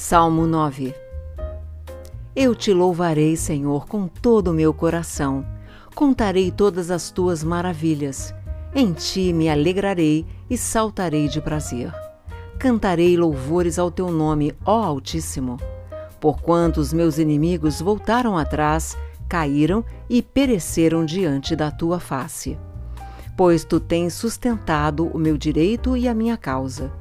Salmo 9 Eu te louvarei, Senhor, com todo o meu coração. Contarei todas as tuas maravilhas. Em ti me alegrarei e saltarei de prazer. Cantarei louvores ao teu nome, ó Altíssimo. Porquanto os meus inimigos voltaram atrás, caíram e pereceram diante da tua face. Pois tu tens sustentado o meu direito e a minha causa.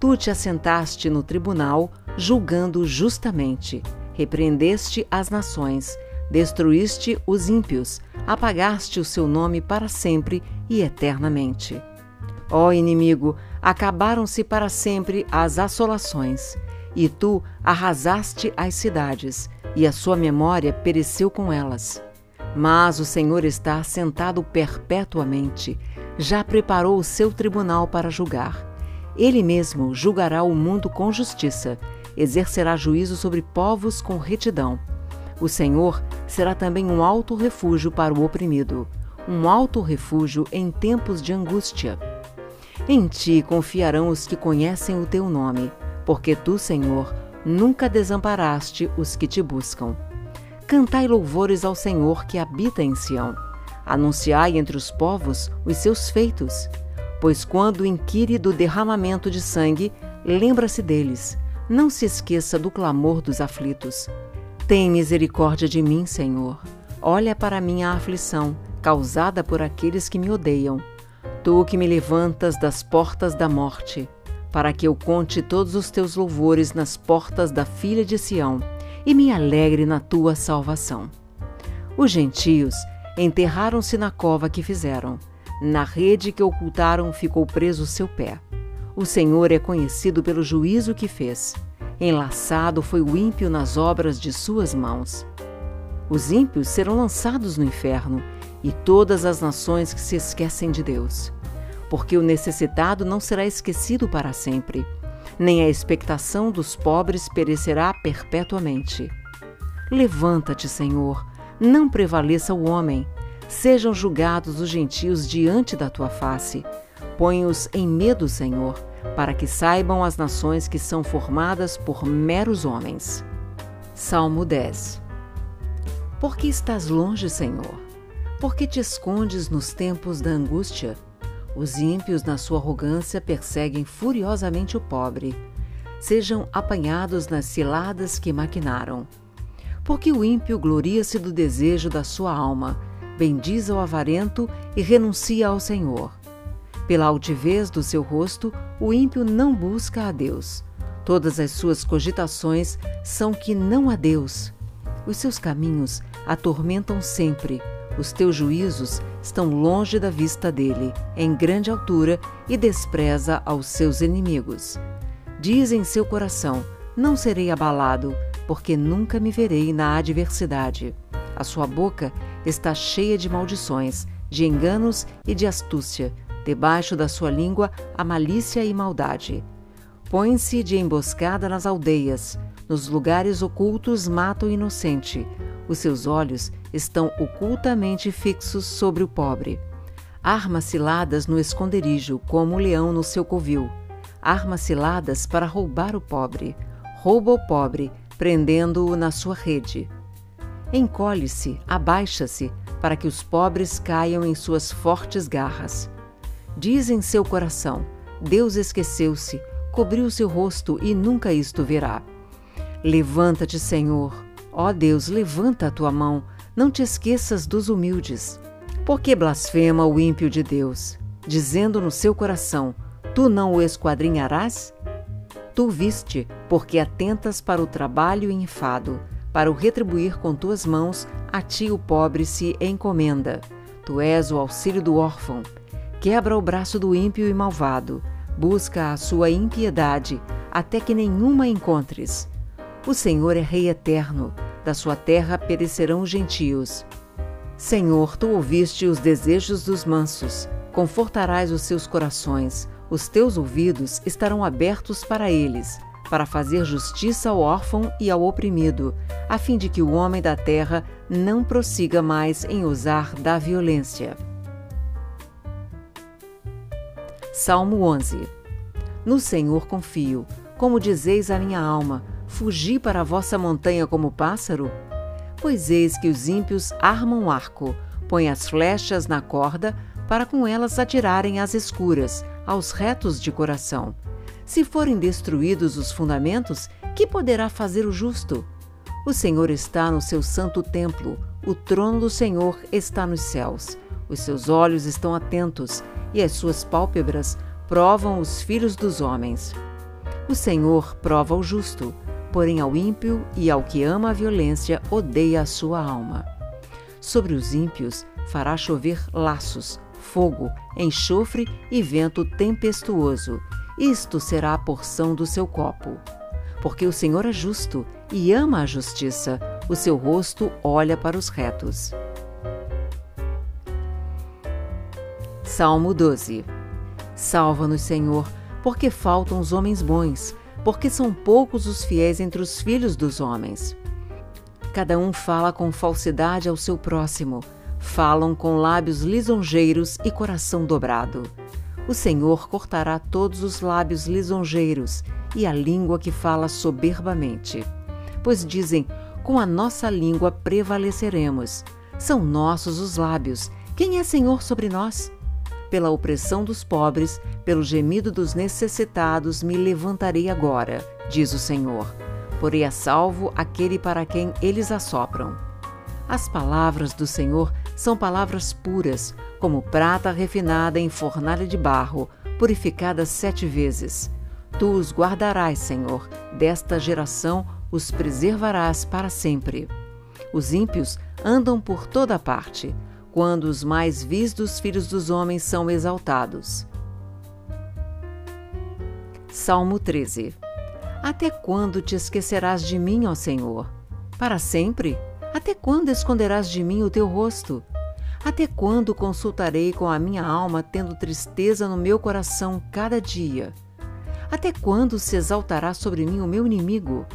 Tu te assentaste no tribunal, julgando justamente. Repreendeste as nações, destruíste os ímpios, apagaste o seu nome para sempre e eternamente. Ó inimigo, acabaram-se para sempre as assolações, e tu arrasaste as cidades, e a sua memória pereceu com elas. Mas o Senhor está sentado perpetuamente, já preparou o seu tribunal para julgar. Ele mesmo julgará o mundo com justiça exercerá juízo sobre povos com retidão. O Senhor será também um alto refúgio para o oprimido, um alto refúgio em tempos de angústia. Em ti confiarão os que conhecem o teu nome, porque tu, Senhor, nunca desamparaste os que te buscam. Cantai louvores ao Senhor que habita em Sião. Anunciai entre os povos os seus feitos. Pois quando inquire do derramamento de sangue, lembra-se deles não se esqueça do clamor dos aflitos. Tem misericórdia de mim, Senhor. Olha para minha aflição, causada por aqueles que me odeiam. Tu que me levantas das portas da morte, para que eu conte todos os teus louvores nas portas da filha de Sião e me alegre na tua salvação. Os gentios enterraram-se na cova que fizeram. Na rede que ocultaram ficou preso seu pé. O Senhor é conhecido pelo juízo que fez. Enlaçado foi o ímpio nas obras de suas mãos. Os ímpios serão lançados no inferno e todas as nações que se esquecem de Deus. Porque o necessitado não será esquecido para sempre, nem a expectação dos pobres perecerá perpetuamente. Levanta-te, Senhor, não prevaleça o homem, sejam julgados os gentios diante da tua face. Põe-os em medo, Senhor, para que saibam as nações que são formadas por meros homens. Salmo 10 Por que estás longe, Senhor? Por que te escondes nos tempos da angústia? Os ímpios, na sua arrogância, perseguem furiosamente o pobre. Sejam apanhados nas ciladas que maquinaram. Porque o ímpio gloria-se do desejo da sua alma, bendiz ao avarento e renuncia ao Senhor. Pela altivez do seu rosto, o ímpio não busca a Deus. Todas as suas cogitações são que não há Deus. Os seus caminhos atormentam sempre. Os teus juízos estão longe da vista dele, em grande altura, e despreza aos seus inimigos. Diz em seu coração: Não serei abalado, porque nunca me verei na adversidade. A sua boca está cheia de maldições, de enganos e de astúcia Debaixo da sua língua a malícia e maldade. Põe-se de emboscada nas aldeias, nos lugares ocultos mata o inocente. Os seus olhos estão ocultamente fixos sobre o pobre. Arma ciladas no esconderijo, como o leão no seu covil. Arma ciladas para roubar o pobre. Rouba o pobre, prendendo-o na sua rede. Encolhe-se, abaixa-se, para que os pobres caiam em suas fortes garras. Diz em seu coração: Deus esqueceu-se, cobriu seu rosto e nunca isto verá. Levanta-te, Senhor. Ó Deus, levanta a tua mão, não te esqueças dos humildes. Por que blasfema o ímpio de Deus, dizendo no seu coração: Tu não o esquadrinharás? Tu viste, porque atentas para o trabalho e enfado, para o retribuir com tuas mãos, a ti o pobre se encomenda. Tu és o auxílio do órfão Quebra o braço do ímpio e malvado, busca a sua impiedade, até que nenhuma encontres. O Senhor é Rei eterno, da sua terra perecerão os gentios. Senhor, tu ouviste os desejos dos mansos, confortarás os seus corações, os teus ouvidos estarão abertos para eles, para fazer justiça ao órfão e ao oprimido, a fim de que o homem da terra não prossiga mais em usar da violência. Salmo 11 No Senhor confio, como dizeis a minha alma, Fugi para a vossa montanha como pássaro? Pois eis que os ímpios armam arco, põem as flechas na corda, para com elas atirarem às escuras, aos retos de coração. Se forem destruídos os fundamentos, que poderá fazer o justo? O Senhor está no seu santo templo, o trono do Senhor está nos céus. Os seus olhos estão atentos e as suas pálpebras provam os filhos dos homens. O Senhor prova o justo, porém ao ímpio e ao que ama a violência odeia a sua alma. Sobre os ímpios fará chover laços, fogo, enxofre e vento tempestuoso. Isto será a porção do seu copo. Porque o Senhor é justo e ama a justiça, o seu rosto olha para os retos. Salmo 12 Salva-nos, Senhor, porque faltam os homens bons, porque são poucos os fiéis entre os filhos dos homens. Cada um fala com falsidade ao seu próximo, falam com lábios lisonjeiros e coração dobrado. O Senhor cortará todos os lábios lisonjeiros e a língua que fala soberbamente. Pois dizem: com a nossa língua prevaleceremos. São nossos os lábios. Quem é Senhor sobre nós? Pela opressão dos pobres, pelo gemido dos necessitados, me levantarei agora, diz o Senhor. Porei a salvo aquele para quem eles assopram. As palavras do Senhor são palavras puras, como prata refinada em fornalha de barro, purificada sete vezes. Tu os guardarás, Senhor, desta geração os preservarás para sempre. Os ímpios andam por toda parte, quando os mais vis dos filhos dos homens são exaltados. Salmo 13 Até quando te esquecerás de mim, ó Senhor? Para sempre? Até quando esconderás de mim o teu rosto? Até quando consultarei com a minha alma, tendo tristeza no meu coração cada dia? Até quando se exaltará sobre mim o meu inimigo?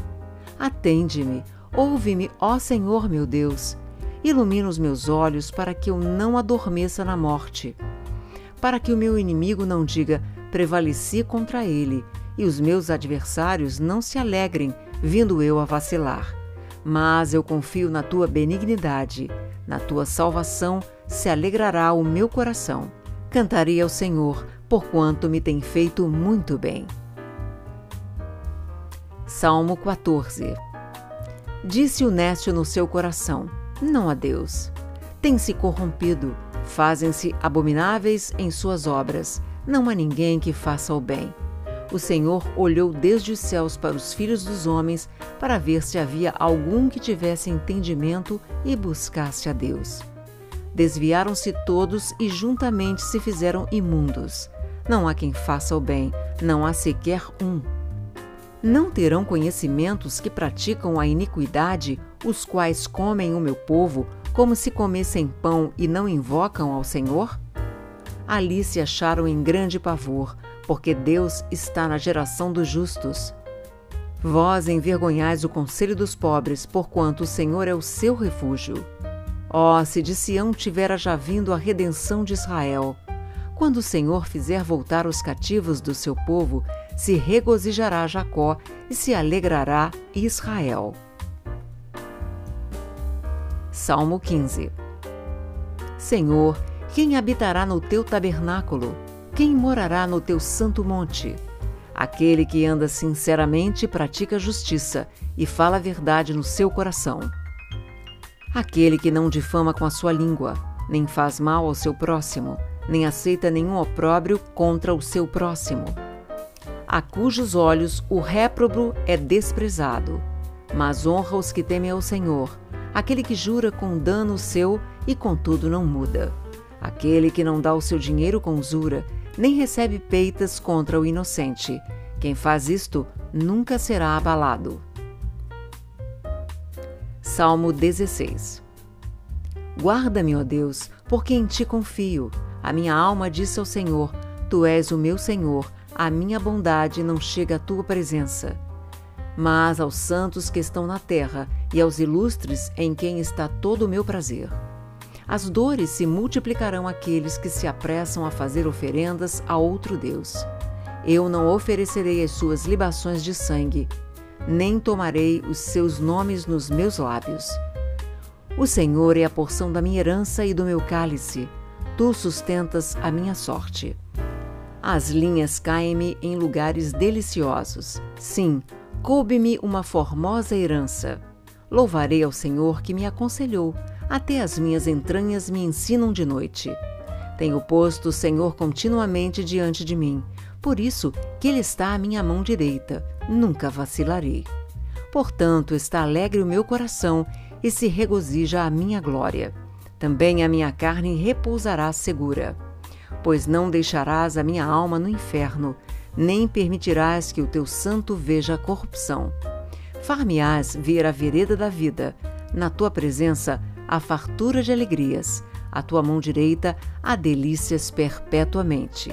Atende-me, ouve-me, ó Senhor meu Deus. Ilumina os meus olhos para que eu não adormeça na morte. Para que o meu inimigo não diga, prevaleci contra ele, e os meus adversários não se alegrem, vindo eu a vacilar. Mas eu confio na tua benignidade, na tua salvação se alegrará o meu coração. Cantarei ao Senhor, porquanto me tem feito muito bem. Salmo 14 Disse o nécio no seu coração: Não a Deus. Tem-se corrompido, fazem-se abomináveis em suas obras, não há ninguém que faça o bem. O Senhor olhou desde os céus para os filhos dos homens para ver se havia algum que tivesse entendimento e buscasse a Deus. Desviaram-se todos e juntamente se fizeram imundos. Não há quem faça o bem, não há sequer um. Não terão conhecimentos que praticam a iniquidade, os quais comem o meu povo, como se comessem pão e não invocam ao Senhor? Ali se acharam em grande pavor, porque Deus está na geração dos justos. Vós envergonhais o conselho dos pobres, porquanto o Senhor é o seu refúgio. Ó, oh, se de Sião tivera já vindo a redenção de Israel! Quando o Senhor fizer voltar os cativos do seu povo, se regozijará Jacó e se alegrará Israel. Salmo 15 Senhor, quem habitará no teu tabernáculo? Quem morará no teu santo monte? Aquele que anda sinceramente pratica justiça e fala a verdade no seu coração. Aquele que não difama com a sua língua, nem faz mal ao seu próximo, nem aceita nenhum opróbrio contra o seu próximo. A cujos olhos o réprobo é desprezado, mas honra os que temem ao Senhor, aquele que jura com dano seu e contudo não muda. Aquele que não dá o seu dinheiro com usura, nem recebe peitas contra o inocente. Quem faz isto nunca será abalado. Salmo 16 Guarda-me, ó Deus, porque em ti confio. A minha alma disse ao Senhor: Tu és o meu Senhor, a minha bondade não chega à tua presença. Mas aos santos que estão na terra e aos ilustres em quem está todo o meu prazer. As dores se multiplicarão àqueles que se apressam a fazer oferendas a outro Deus. Eu não oferecerei as suas libações de sangue. nem tomarei os seus nomes nos meus lábios. O Senhor é a porção da minha herança e do meu cálice. Tu sustentas a minha sorte. As linhas caem-me em lugares deliciosos. Sim, coube-me uma formosa herança. Louvarei ao Senhor que me aconselhou, até as minhas entranhas me ensinam de noite. Tenho posto o Senhor continuamente diante de mim, por isso que Ele está à minha mão direita, nunca vacilarei. Portanto, está alegre o meu coração e se regozija a minha glória. Também a minha carne repousará segura pois não deixarás a minha alma no inferno, nem permitirás que o teu santo veja a corrupção. Far-me-ás ver a vereda da vida, na tua presença a fartura de alegrias, a tua mão direita há delícias perpetuamente.